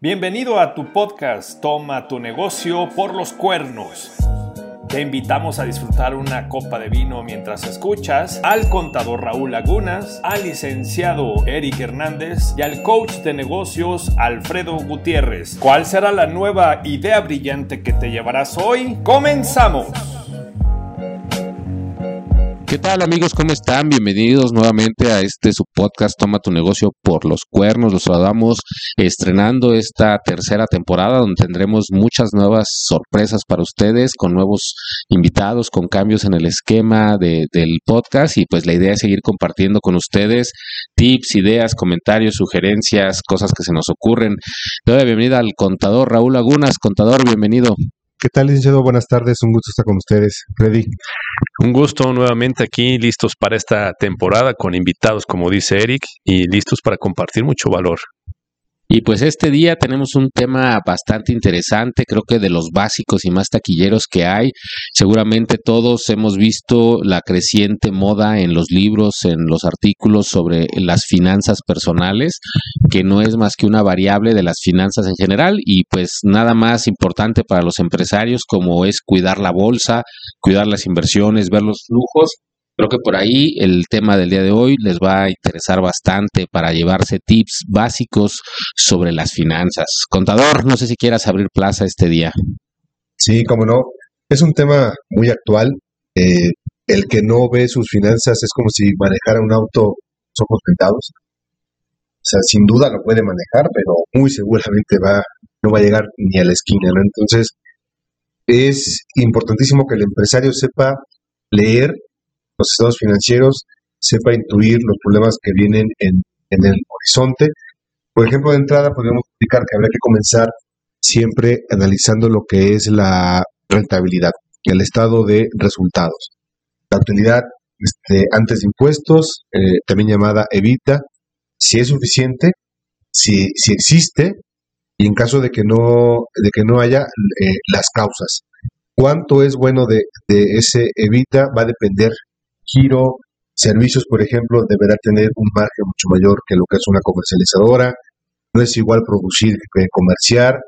Bienvenido a tu podcast Toma tu negocio por los cuernos. Te invitamos a disfrutar una copa de vino mientras escuchas al contador Raúl Lagunas, al licenciado Eric Hernández y al coach de negocios Alfredo Gutiérrez. ¿Cuál será la nueva idea brillante que te llevarás hoy? ¡Comenzamos! ¿Qué tal amigos? ¿Cómo están? Bienvenidos nuevamente a este su podcast Toma tu negocio por los cuernos. Los saludamos estrenando esta tercera temporada donde tendremos muchas nuevas sorpresas para ustedes con nuevos invitados, con cambios en el esquema de, del podcast y pues la idea es seguir compartiendo con ustedes tips, ideas, comentarios, sugerencias, cosas que se nos ocurren. Le doy la bienvenida al contador Raúl Lagunas. Contador, bienvenido. ¿Qué tal, licenciado? Buenas tardes, un gusto estar con ustedes. Freddy. Un gusto nuevamente aquí, listos para esta temporada con invitados, como dice Eric, y listos para compartir mucho valor. Y pues este día tenemos un tema bastante interesante, creo que de los básicos y más taquilleros que hay. Seguramente todos hemos visto la creciente moda en los libros, en los artículos sobre las finanzas personales, que no es más que una variable de las finanzas en general y pues nada más importante para los empresarios como es cuidar la bolsa, cuidar las inversiones, ver los flujos Creo que por ahí el tema del día de hoy les va a interesar bastante para llevarse tips básicos sobre las finanzas. Contador, no sé si quieras abrir plaza este día. Sí, cómo no. Es un tema muy actual. Eh, el que no ve sus finanzas es como si manejara un auto ojos vendados. O sea, sin duda lo puede manejar, pero muy seguramente va, no va a llegar ni a la esquina. Entonces, es importantísimo que el empresario sepa leer los estados financieros, sepa intuir los problemas que vienen en, el horizonte. Por ejemplo, de entrada podríamos explicar que habría que comenzar siempre analizando lo que es la rentabilidad, el estado de resultados. La utilidad este, antes de impuestos, eh, también llamada evita, si es suficiente, si, si existe, y en caso de que no, de que no haya eh, las causas. Cuánto es bueno de ese evita va a depender giro, servicios, por ejemplo, deberá tener un margen mucho mayor que lo que es una comercializadora. No es igual producir que comerciar,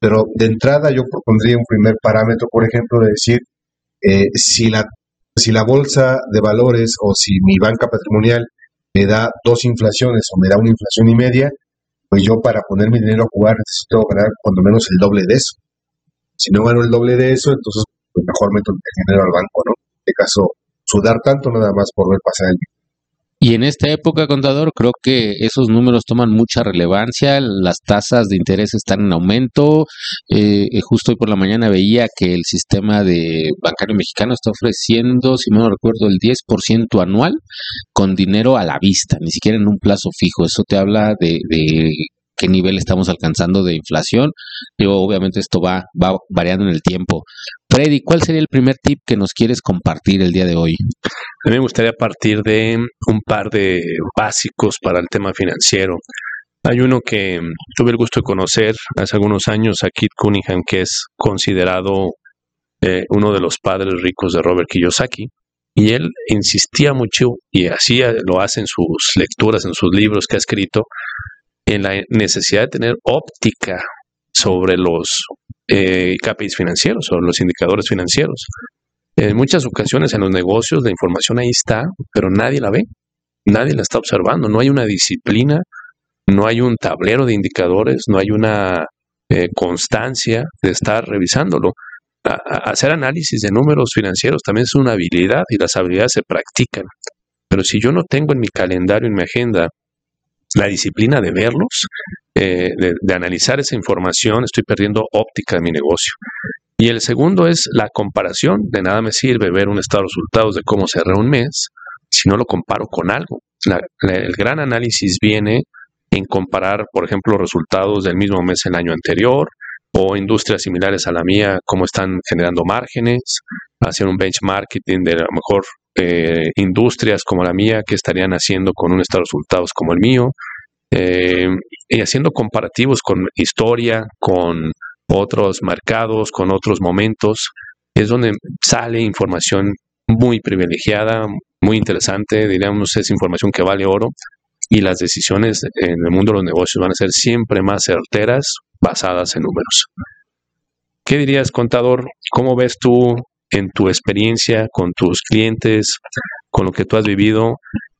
pero de entrada yo propondría un primer parámetro, por ejemplo, de decir, eh, si, la, si la bolsa de valores o si mi banca patrimonial me da dos inflaciones o me da una inflación y media, pues yo para poner mi dinero a jugar necesito ganar cuando menos el doble de eso. Si no gano el doble de eso, entonces pues mejor meto el dinero al banco, ¿no? En este caso, sudar tanto nada más por ver pasar el y en esta época, contador, creo que esos números toman mucha relevancia, las tasas de interés están en aumento. Eh, eh, justo hoy por la mañana veía que el sistema de bancario mexicano está ofreciendo, si no recuerdo, el 10% anual con dinero a la vista, ni siquiera en un plazo fijo. Eso te habla de, de qué nivel estamos alcanzando de inflación. Yo, obviamente esto va, va variando en el tiempo. Freddy, ¿cuál sería el primer tip que nos quieres compartir el día de hoy? A mí me gustaría partir de un par de básicos para el tema financiero. Hay uno que tuve el gusto de conocer hace algunos años a Kit Cunningham, que es considerado eh, uno de los padres ricos de Robert Kiyosaki. Y él insistía mucho, y así lo hace en sus lecturas, en sus libros que ha escrito, en la necesidad de tener óptica sobre los eh, KPIs financieros o los indicadores financieros. En muchas ocasiones en los negocios la información ahí está, pero nadie la ve, nadie la está observando, no hay una disciplina, no hay un tablero de indicadores, no hay una eh, constancia de estar revisándolo. hacer análisis de números financieros también es una habilidad y las habilidades se practican. Pero si yo no tengo en mi calendario, en mi agenda, la disciplina de verlos, eh, de, analizar esa información, estoy perdiendo óptica de mi negocio. Y el segundo es la comparación. De nada me sirve ver un estado de resultados de cómo cerré un mes si no lo comparo con algo. el gran análisis viene en comparar, por ejemplo, resultados del mismo mes el año anterior o industrias similares a la mía, cómo están generando márgenes, hacer un benchmarking de a lo mejor eh, industrias como la mía que estarían haciendo con un estado de resultados como el mío, eh, y haciendo comparativos con historia, con otros mercados, con otros momentos, es donde sale información muy privilegiada, muy interesante, diríamos es información que vale oro. y las decisiones en el mundo de los negocios van a ser siempre más certeras basadas en números. ¿Qué dirías, contador? ¿Cómo ves tú en tu experiencia con tus clientes, con lo que tú has vivido,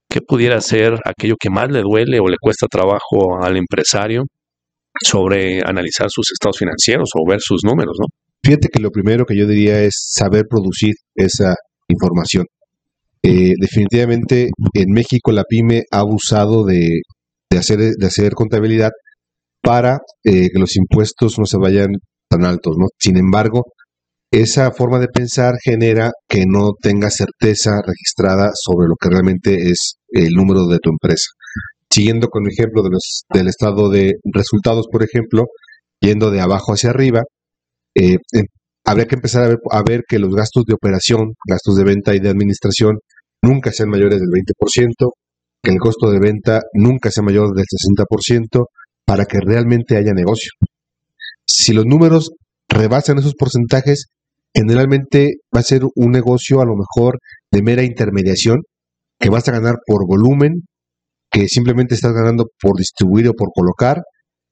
qué pudiera ser aquello que más le duele o le cuesta trabajo al empresario sobre analizar sus estados financieros o ver sus números, ¿no? Fíjate que lo primero que yo diría es saber producir esa información. Eh, definitivamente en México la pyme ha abusado de, hacer, de hacer contabilidad para eh, que los impuestos no se vayan tan altos, ¿no? Sin embargo, esa forma de pensar genera que no tengas certeza registrada sobre lo que realmente es el número de tu empresa. Siguiendo con el ejemplo de los, del estado de resultados, por ejemplo, yendo de abajo hacia arriba, eh, em, habría que empezar a ver, a ver que los gastos de operación, gastos de venta y de administración nunca sean mayores del 20%, que el costo de venta nunca sea mayor del 60%, para que realmente haya negocio. Si los números rebasan esos porcentajes, generalmente va a ser un negocio a lo mejor de mera intermediación, que vas a ganar por volumen, que simplemente estás ganando por distribuir o por colocar,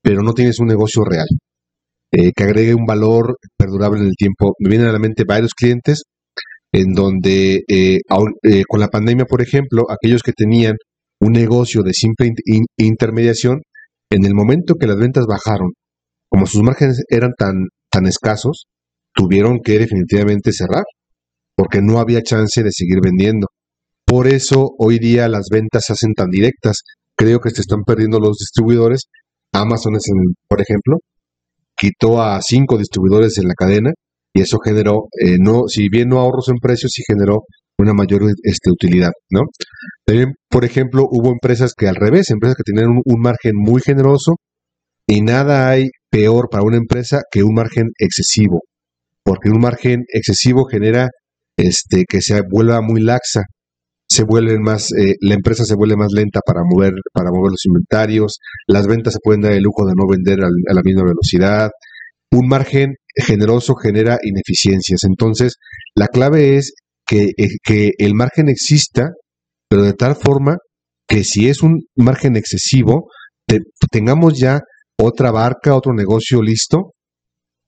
pero no tienes un negocio real, eh, que agregue un valor perdurable en el tiempo. Me vienen a la mente varios clientes en donde eh, eh, con la pandemia, por ejemplo, aquellos que tenían un negocio de simple intermediación, en el momento que las ventas bajaron, como sus márgenes eran tan, tan escasos, tuvieron que definitivamente cerrar, porque no había chance de seguir vendiendo. Por eso hoy día las ventas se hacen tan directas. Creo que se están perdiendo los distribuidores. Amazon, es por ejemplo, quitó a cinco distribuidores en la cadena y eso generó, eh, no, si bien no ahorros en precios, sí generó una mayor este, utilidad, ¿no? También, por ejemplo, hubo empresas que al revés, empresas que tenían un margen muy generoso y nada hay peor para una empresa que un margen excesivo porque un margen excesivo genera este, que se vuelva muy laxa, se vuelven más, eh, la empresa se vuelve más lenta para mover, para mover los inventarios, las ventas se pueden dar el lujo de no vender a la misma velocidad. Un margen generoso genera ineficiencias. Entonces, la clave es que, eh, que el margen exista, pero de tal forma que si es un margen excesivo, tengamos ya otra barca, otro negocio listo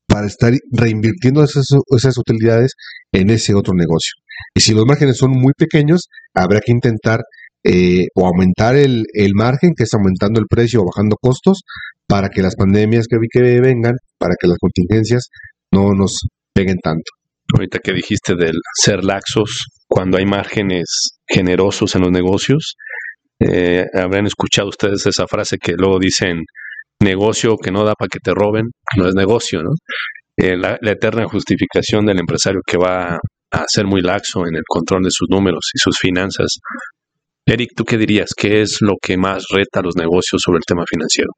para estar reinvirtiendo esas, esas utilidades en ese otro negocio. Y si los márgenes son muy pequeños, habrá que intentar eh, o aumentar el, margen, que es aumentando el precio o bajando costos, para que las pandemias que, que vengan, para que las contingencias no nos peguen tanto. Ahorita que dijiste del ser laxos, cuando hay márgenes generosos en los negocios, eh, habrán escuchado ustedes esa frase que luego dicen, negocio que no da para que te roben, no es negocio, ¿no? Eh, la, eterna justificación del empresario que va a ser muy laxo en el control de sus números y sus finanzas. Eric, ¿tú qué dirías? ¿Qué es lo que más reta a los negocios sobre el tema financiero?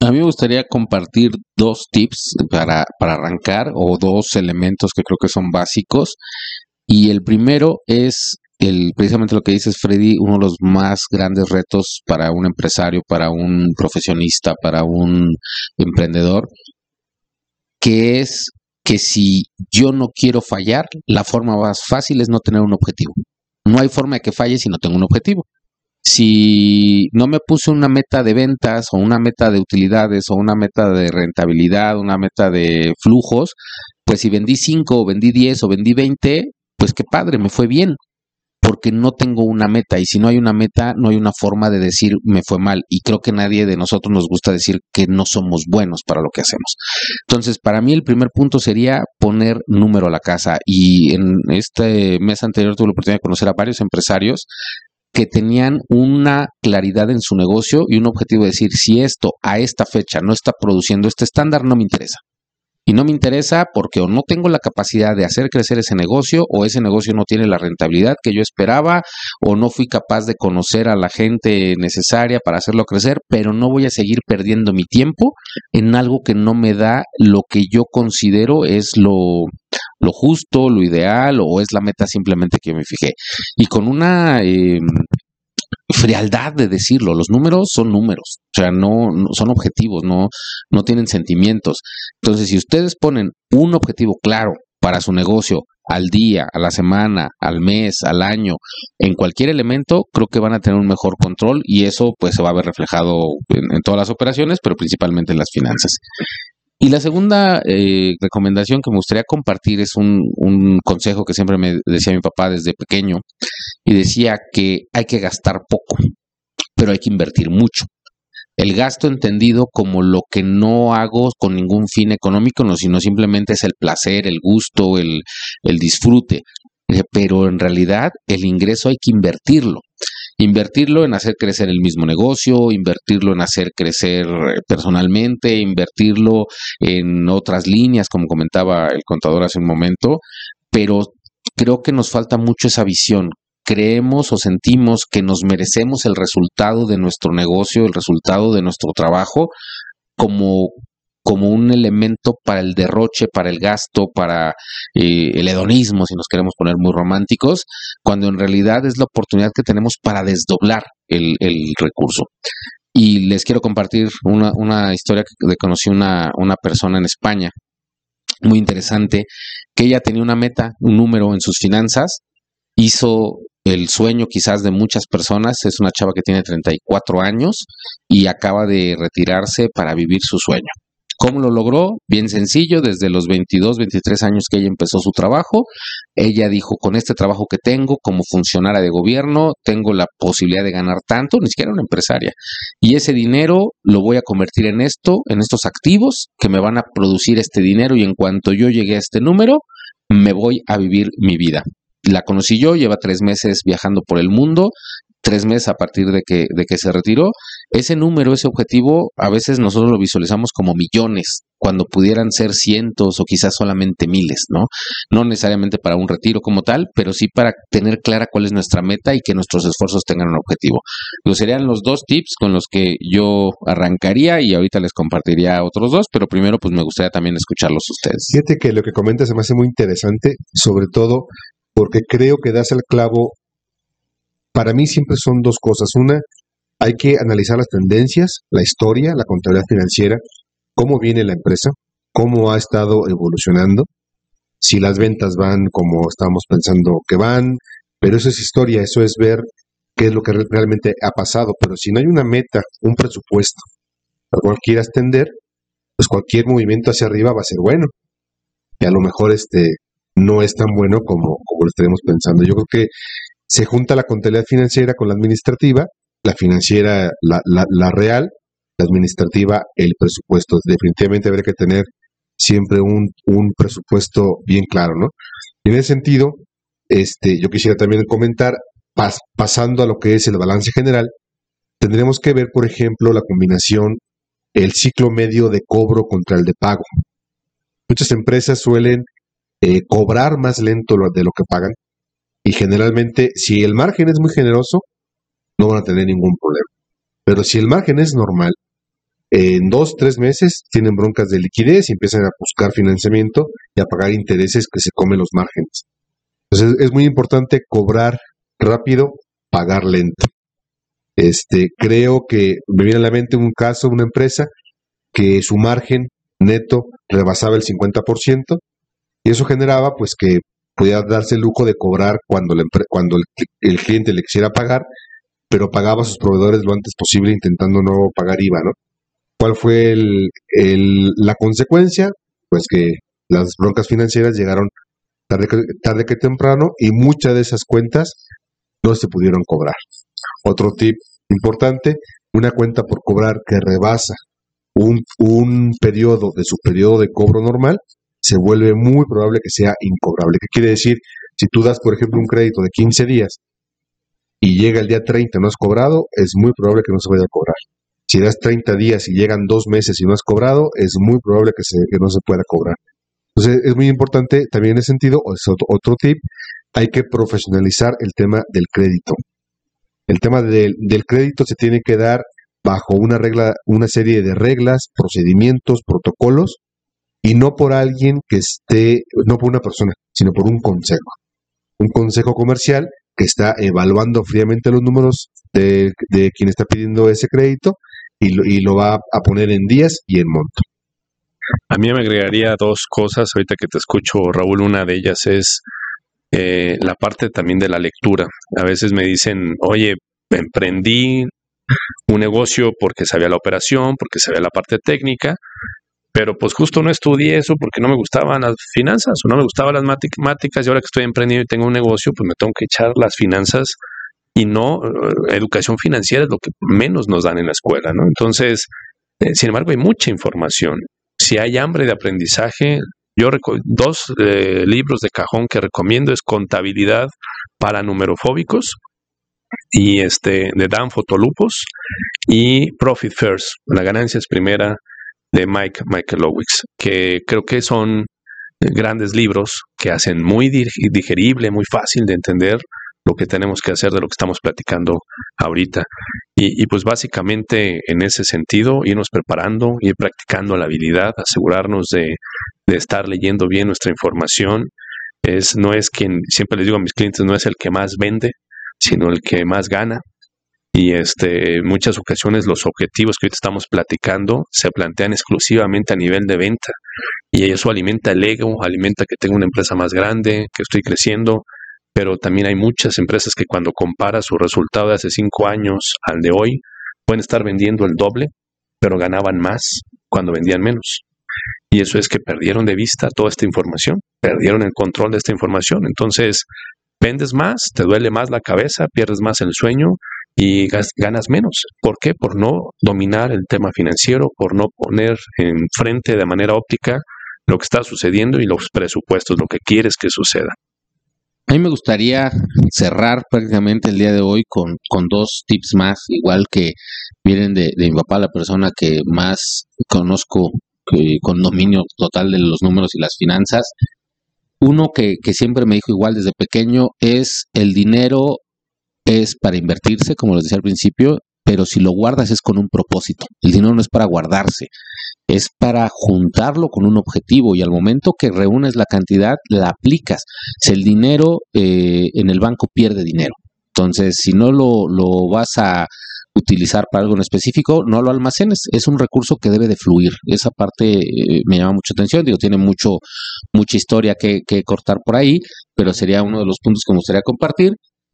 A mí me gustaría compartir dos tips para, para arrancar o dos elementos que creo que son básicos. Y el primero es el, precisamente lo que dices, Freddy, uno de los más grandes retos para un empresario, para un profesionista, para un emprendedor, que es que si yo no quiero fallar, la forma más fácil es no tener un objetivo. No hay forma de que falle si no tengo un objetivo. Si no me puse una meta de ventas o una meta de utilidades o una meta de rentabilidad, una meta de flujos, pues si vendí 5 o vendí 10 o vendí 20, pues qué padre, me fue bien porque no tengo una meta y si no hay una meta no hay una forma de decir me fue mal y creo que nadie de nosotros nos gusta decir que no somos buenos para lo que hacemos. Entonces, para mí el primer punto sería poner número a la casa y en este mes anterior tuve la oportunidad de conocer a varios empresarios que tenían una claridad en su negocio y un objetivo de decir, si esto a esta fecha no está produciendo este estándar, no me interesa y no me interesa porque o no tengo la capacidad de hacer crecer ese negocio o ese negocio no tiene la rentabilidad que yo esperaba o no fui capaz de conocer a la gente necesaria para hacerlo crecer, pero no voy a seguir perdiendo mi tiempo en algo que no me da lo que yo considero es lo, lo justo, lo ideal o es la meta simplemente que me fijé. Y con una eh, frialdad de decirlo. Los números son números, o sea, no, son objetivos, no, no tienen sentimientos. Entonces, si ustedes ponen un objetivo claro para su negocio al día, a la semana, al mes, al año, en cualquier elemento, creo que van a tener un mejor control y eso pues se va a ver reflejado en, todas las operaciones, pero principalmente en las finanzas. Y la segunda eh, recomendación que me gustaría compartir es un, un consejo que siempre me decía mi papá desde pequeño y decía que hay que gastar poco, pero hay que invertir mucho el gasto entendido como lo que no hago con ningún fin económico, no, sino simplemente es el placer, el gusto, el, el disfrute. Pero en realidad el ingreso hay que invertirlo. Invertirlo en hacer crecer el mismo negocio, invertirlo en hacer crecer eh, personalmente, invertirlo en otras líneas, como comentaba el contador hace un momento, pero creo que nos falta mucho esa visión creemos o sentimos que nos merecemos el resultado de nuestro negocio, el resultado de nuestro trabajo, como, como un elemento para el derroche, para el gasto, para eh, el hedonismo, si nos queremos poner muy románticos, cuando en realidad es la oportunidad que tenemos para desdoblar el, recurso. Y les quiero compartir una, una historia que conocí una, una persona en España, muy interesante, que ella tenía una meta, un número en sus finanzas, hizo el sueño quizás de muchas personas. Es una chava que tiene 34 años y acaba de retirarse para vivir su sueño. ¿Cómo lo logró? Bien sencillo, desde los 22, 23 años que ella empezó su trabajo, ella dijo, con este trabajo que tengo como funcionaria de gobierno, tengo la posibilidad de ganar tanto, ni siquiera una empresaria. Y ese dinero lo voy a convertir en esto, en estos activos que me van a producir este dinero y en cuanto yo llegue a este número, me voy a vivir mi vida la conocí yo, lleva tres meses viajando por el mundo, tres meses a partir de que, de que se retiró. Ese número, ese objetivo, a veces nosotros lo visualizamos como millones, cuando pudieran ser cientos o quizás solamente miles, ¿no? No necesariamente para un retiro como tal, pero sí para tener clara cuál es nuestra meta y que nuestros esfuerzos tengan un objetivo. Los serían los dos tips con los que yo arrancaría y ahorita les compartiría otros dos, pero primero pues me gustaría también escucharlos ustedes. Fíjate que lo que comentas se me hace muy interesante, sobre todo porque creo que das el clavo. Para mí siempre son dos cosas. Una, hay que analizar las tendencias, la historia, la contabilidad financiera, cómo viene la empresa, cómo ha estado evolucionando, si las ventas van como estamos pensando que van, pero eso es historia, eso es ver qué es lo que realmente ha pasado. Pero si no hay una meta, un presupuesto al cual quieras tender, pues cualquier movimiento hacia arriba va a ser bueno. Y a lo mejor este no es tan bueno como, como lo estaremos pensando. Yo creo que se junta la contabilidad financiera con la administrativa, la financiera, la, real, la administrativa, el presupuesto. Definitivamente habría que tener siempre un, un presupuesto bien claro, ¿no? En ese sentido, este, yo quisiera también comentar, pasando a lo que es el balance general, tendremos que ver, por ejemplo, la combinación, el ciclo medio de cobro contra el de pago. Muchas empresas suelen eh, cobrar más lento de lo que pagan. Y generalmente, si el margen es muy generoso, no van a tener ningún problema. Pero si el margen es normal, en dos, tres meses tienen broncas de liquidez y empiezan a buscar financiamiento y a pagar intereses que se comen los márgenes. Entonces es muy importante cobrar rápido, pagar lento. Este, creo que me viene a la mente un caso, una empresa que su margen neto rebasaba el 50% y eso generaba pues que podía darse el lujo de cobrar cuando, cuando el, cliente le quisiera pagar, pero pagaba a sus proveedores lo antes posible intentando no pagar IVA, ¿no? ¿Cuál fue la consecuencia? Pues que las broncas financieras llegaron tarde que, tarde que temprano y muchas de esas cuentas no se pudieron cobrar. Otro tip importante, una cuenta por cobrar que rebasa un, un periodo de su periodo de cobro normal se vuelve muy probable que sea incobrable. ¿Qué quiere decir? Si tú das, por ejemplo, un crédito de 15 días y llega el día 30 y no has cobrado, es muy probable que no se vaya a cobrar. Si das 30 días y llegan dos meses y no has cobrado, es muy probable que, se, que no se pueda cobrar. Entonces, es muy importante también en ese sentido, es otro, otro tip, hay que profesionalizar el tema del crédito. El tema del, del crédito se tiene que dar bajo una regla, una serie de reglas, procedimientos, protocolos y no por alguien que esté, no por una persona, sino por un consejo. Un consejo comercial que está evaluando fríamente los números de, quien está pidiendo ese crédito y lo, y lo va a poner en días y en monto. A mí me agregaría dos cosas ahorita que te escucho, Raúl. Una de ellas es eh, la parte también de la lectura. A veces me dicen, oye, emprendí un negocio porque sabía la operación, porque sabía la parte técnica, pero pues justo no estudié eso porque no me gustaban las finanzas o no me gustaban las matemáticas y ahora que estoy emprendiendo y tengo un negocio, pues me tengo que echar las finanzas y no eh, educación financiera es lo que menos nos dan en la escuela, ¿no? Entonces, eh, sin embargo, hay mucha información. Si hay hambre de aprendizaje, yo dos eh, libros de cajón que recomiendo es Contabilidad para numerofóbicos y este de Dan Fotolupos y Profit First, la ganancia es primera de Mike Michael Lowix, que creo que son grandes libros que hacen muy digerible, muy fácil de entender lo que tenemos que hacer de lo que estamos platicando ahorita. Y, pues básicamente en ese sentido, irnos preparando, ir practicando la habilidad, asegurarnos de, de estar leyendo bien nuestra información. Es, no es quien, siempre les digo a mis clientes, no es el que más vende, sino el que más gana. Y este, en muchas ocasiones los objetivos que hoy estamos platicando se plantean exclusivamente a nivel de venta. Y eso alimenta el ego, alimenta que tengo una empresa más grande, que estoy creciendo, pero también hay muchas empresas que cuando compara su resultado de hace cinco años al de hoy, pueden estar vendiendo el doble, pero ganaban más cuando vendían menos. Y eso es que perdieron de vista toda esta información, perdieron el control de esta información. Entonces, vendes más, te duele más la cabeza, pierdes más el sueño y ganas menos. ¿Por qué? Por no dominar el tema financiero, por no poner enfrente de manera óptica lo que está sucediendo y los presupuestos, lo que quieres que suceda. A mí me gustaría cerrar prácticamente el día de hoy con, con dos tips más, igual que vienen de, mi papá, la persona que más conozco con dominio total de los números y las finanzas. Uno que, siempre me dijo igual desde pequeño es el dinero es para invertirse, como les decía al principio, pero si lo guardas es con un propósito. El dinero no es para guardarse, es para juntarlo con un objetivo y al momento que reúnes la cantidad, la aplicas. Si el dinero eh, en el banco pierde dinero. Entonces, si no lo, lo vas a utilizar para algo en específico, no lo almacenes. Es un recurso que debe de fluir. Esa parte eh, me llama mucha atención. Digo, tiene mucho, mucha historia que, que, cortar por ahí, pero sería uno de los puntos que me gustaría compartir.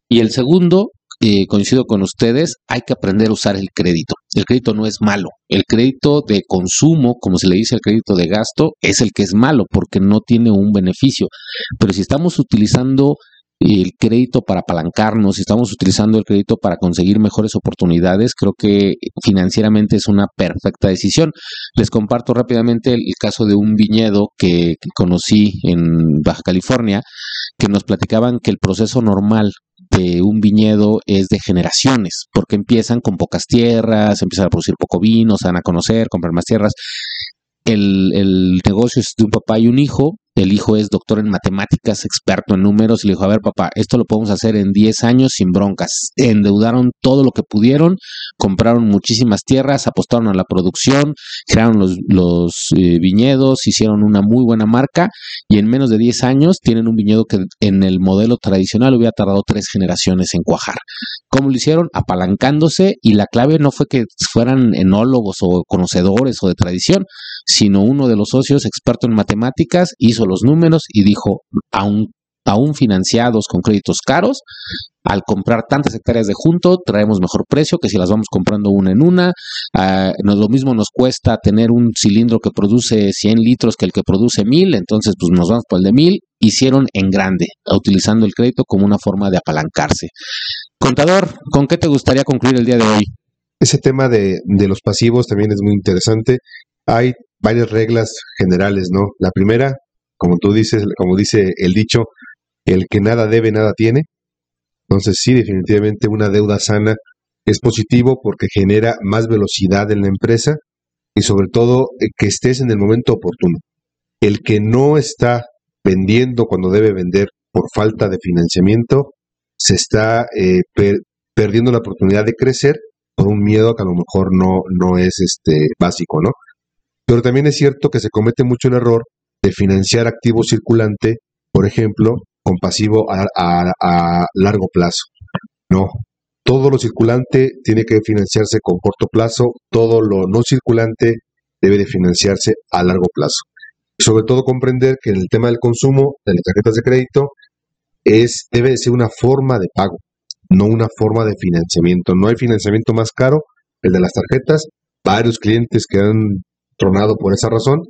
Y el segundo eh, coincido con ustedes, hay que aprender a usar el crédito. El crédito no es malo. El crédito de consumo, como se le dice el crédito de gasto, es el que es malo porque no tiene un beneficio. Pero si estamos utilizando el crédito para apalancarnos, si estamos utilizando el crédito para conseguir mejores oportunidades, creo que financieramente es una perfecta decisión. Les comparto rápidamente el, caso de un viñedo que conocí en Baja California, que nos platicaban que el proceso normal de un viñedo es de generaciones, porque empiezan con pocas tierras, empiezan a producir poco vino, se van a conocer, comprar más tierras. El, el negocio es de un papá y un hijo, el hijo es doctor en matemáticas, experto en números, y le dijo, a ver papá, esto lo podemos hacer en 10 años sin broncas. Endeudaron todo lo que pudieron, compraron muchísimas tierras, apostaron a la producción, crearon los, los eh, viñedos, hicieron una muy buena marca y en menos de 10 años tienen un viñedo que en el modelo tradicional hubiera tardado tres generaciones en cuajar. ¿Cómo lo hicieron? Apalancándose y la clave no fue que fueran enólogos o conocedores o de tradición, sino uno de los socios experto en matemáticas hizo los números y dijo, aún, aún financiados con créditos caros, al comprar tantas hectáreas de junto, traemos mejor precio que si las vamos comprando una en una. Uh, lo mismo nos cuesta tener un cilindro que produce 100 litros que el que produce 1000, entonces pues nos vamos por el de 1000. Hicieron en grande, utilizando el crédito como una forma de apalancarse. Contador, ¿con qué te gustaría concluir el día de hoy? Ese tema de, de los pasivos también es muy interesante. Hay varias reglas generales, ¿no? La primera, como tú dices, como dice el dicho, el que nada debe, nada tiene. Entonces sí, definitivamente una deuda sana es positivo porque genera más velocidad en la empresa y sobre todo eh, que estés en el momento oportuno. El que no está vendiendo cuando debe vender por falta de financiamiento, se está eh, perdiendo la oportunidad de crecer por un miedo que a lo mejor no, no es este básico, ¿no? Pero también es cierto que se comete mucho el error de financiar activo circulante, por ejemplo, con pasivo a, largo plazo. No, todo lo circulante tiene que financiarse con corto plazo, todo lo no circulante debe de financiarse a largo plazo. Sobre todo comprender que el tema del consumo de las tarjetas de crédito es, debe ser una forma de pago, no una forma de financiamiento. No hay financiamiento más caro, el de las tarjetas, varios clientes que han tronado por esa razón,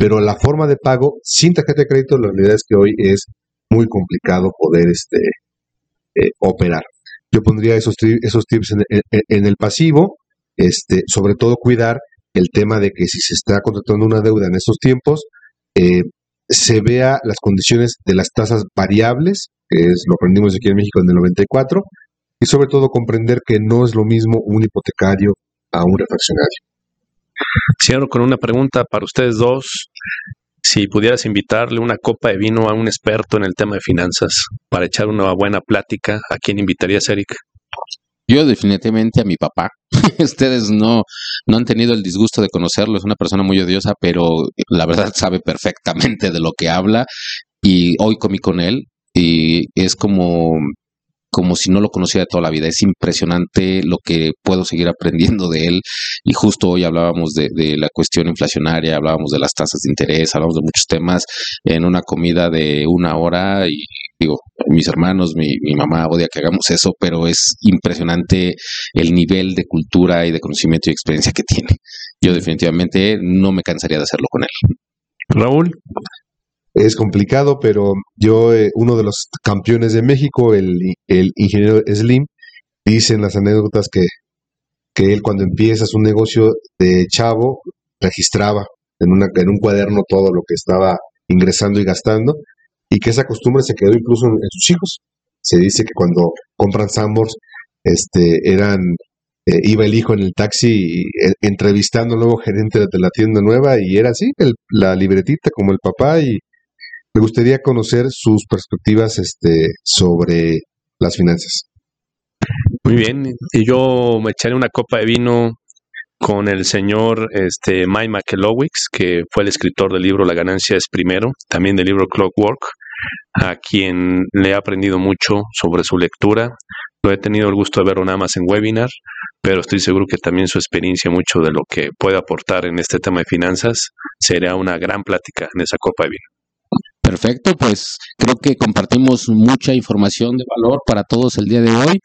pero la forma de pago sin tarjeta de crédito, la realidad es que hoy es muy complicado poder este, eh, operar. Yo pondría esos, tips en, el pasivo, este, sobre todo cuidar el tema de que si se está contratando una deuda en estos tiempos, eh, se vea las condiciones de las tasas variables, que es lo aprendimos aquí en México en el 94, y sobre todo comprender que no es lo mismo un hipotecario a un refaccionario. Cierro con una pregunta para ustedes dos. Si pudieras invitarle una copa de vino a un experto en el tema de finanzas para echar una buena plática, ¿a quién invitarías, Eric? Yo definitivamente a mi papá. Ustedes no, no han tenido el disgusto de conocerlo, es una persona muy odiosa, pero la verdad sabe perfectamente de lo que habla y hoy comí con él y es como como si no lo conociera toda la vida. Es impresionante lo que puedo seguir aprendiendo de él. Y justo hoy hablábamos de, la cuestión inflacionaria, hablábamos de las tasas de interés, hablábamos de muchos temas en una comida de una hora y digo, mis hermanos, mi, mi mamá odia que hagamos eso, pero es impresionante el nivel de cultura y de conocimiento y experiencia que tiene. Yo definitivamente no me cansaría de hacerlo con él. Raúl es complicado, pero yo, eh, uno de los campeones de México, el, el ingeniero Slim, dice en las anécdotas que, que él cuando empieza su negocio de chavo, registraba en, una, en un cuaderno todo lo que estaba ingresando y gastando, y que esa costumbre se quedó incluso en, sus hijos. Se dice que cuando compran Sambors, este, eran eh, iba el hijo en el taxi eh, entrevistando al nuevo gerente de la tienda nueva y era así, la libretita como el papá y me gustaría conocer sus perspectivas este, sobre las finanzas. Muy bien, y yo me echaré una copa de vino con el señor este, Mike McElowicz, que fue el escritor del libro La ganancia es primero, también del libro Clockwork, a quien le he aprendido mucho sobre su lectura. Lo he tenido el gusto de verlo nada más en webinar, pero estoy seguro que también su experiencia, mucho de lo que puede aportar en este tema de finanzas, será una gran plática en esa copa de vino. Perfecto, pues creo que compartimos mucha información de valor para todos el día de hoy.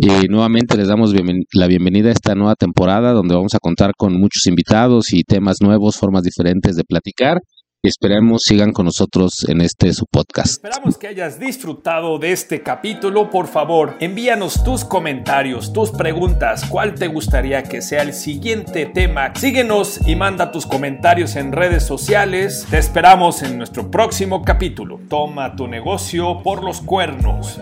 Y nuevamente les damos la bienvenida a esta nueva temporada donde vamos a contar con muchos invitados y temas nuevos, formas diferentes de platicar y esperemos sigan con nosotros en este su podcast. Esperamos que hayas disfrutado de este capítulo. Por favor, envíanos tus comentarios, tus preguntas, cuál te gustaría que sea el siguiente tema. Síguenos y manda tus comentarios en redes sociales. Te esperamos en nuestro próximo capítulo. Toma tu negocio por los cuernos.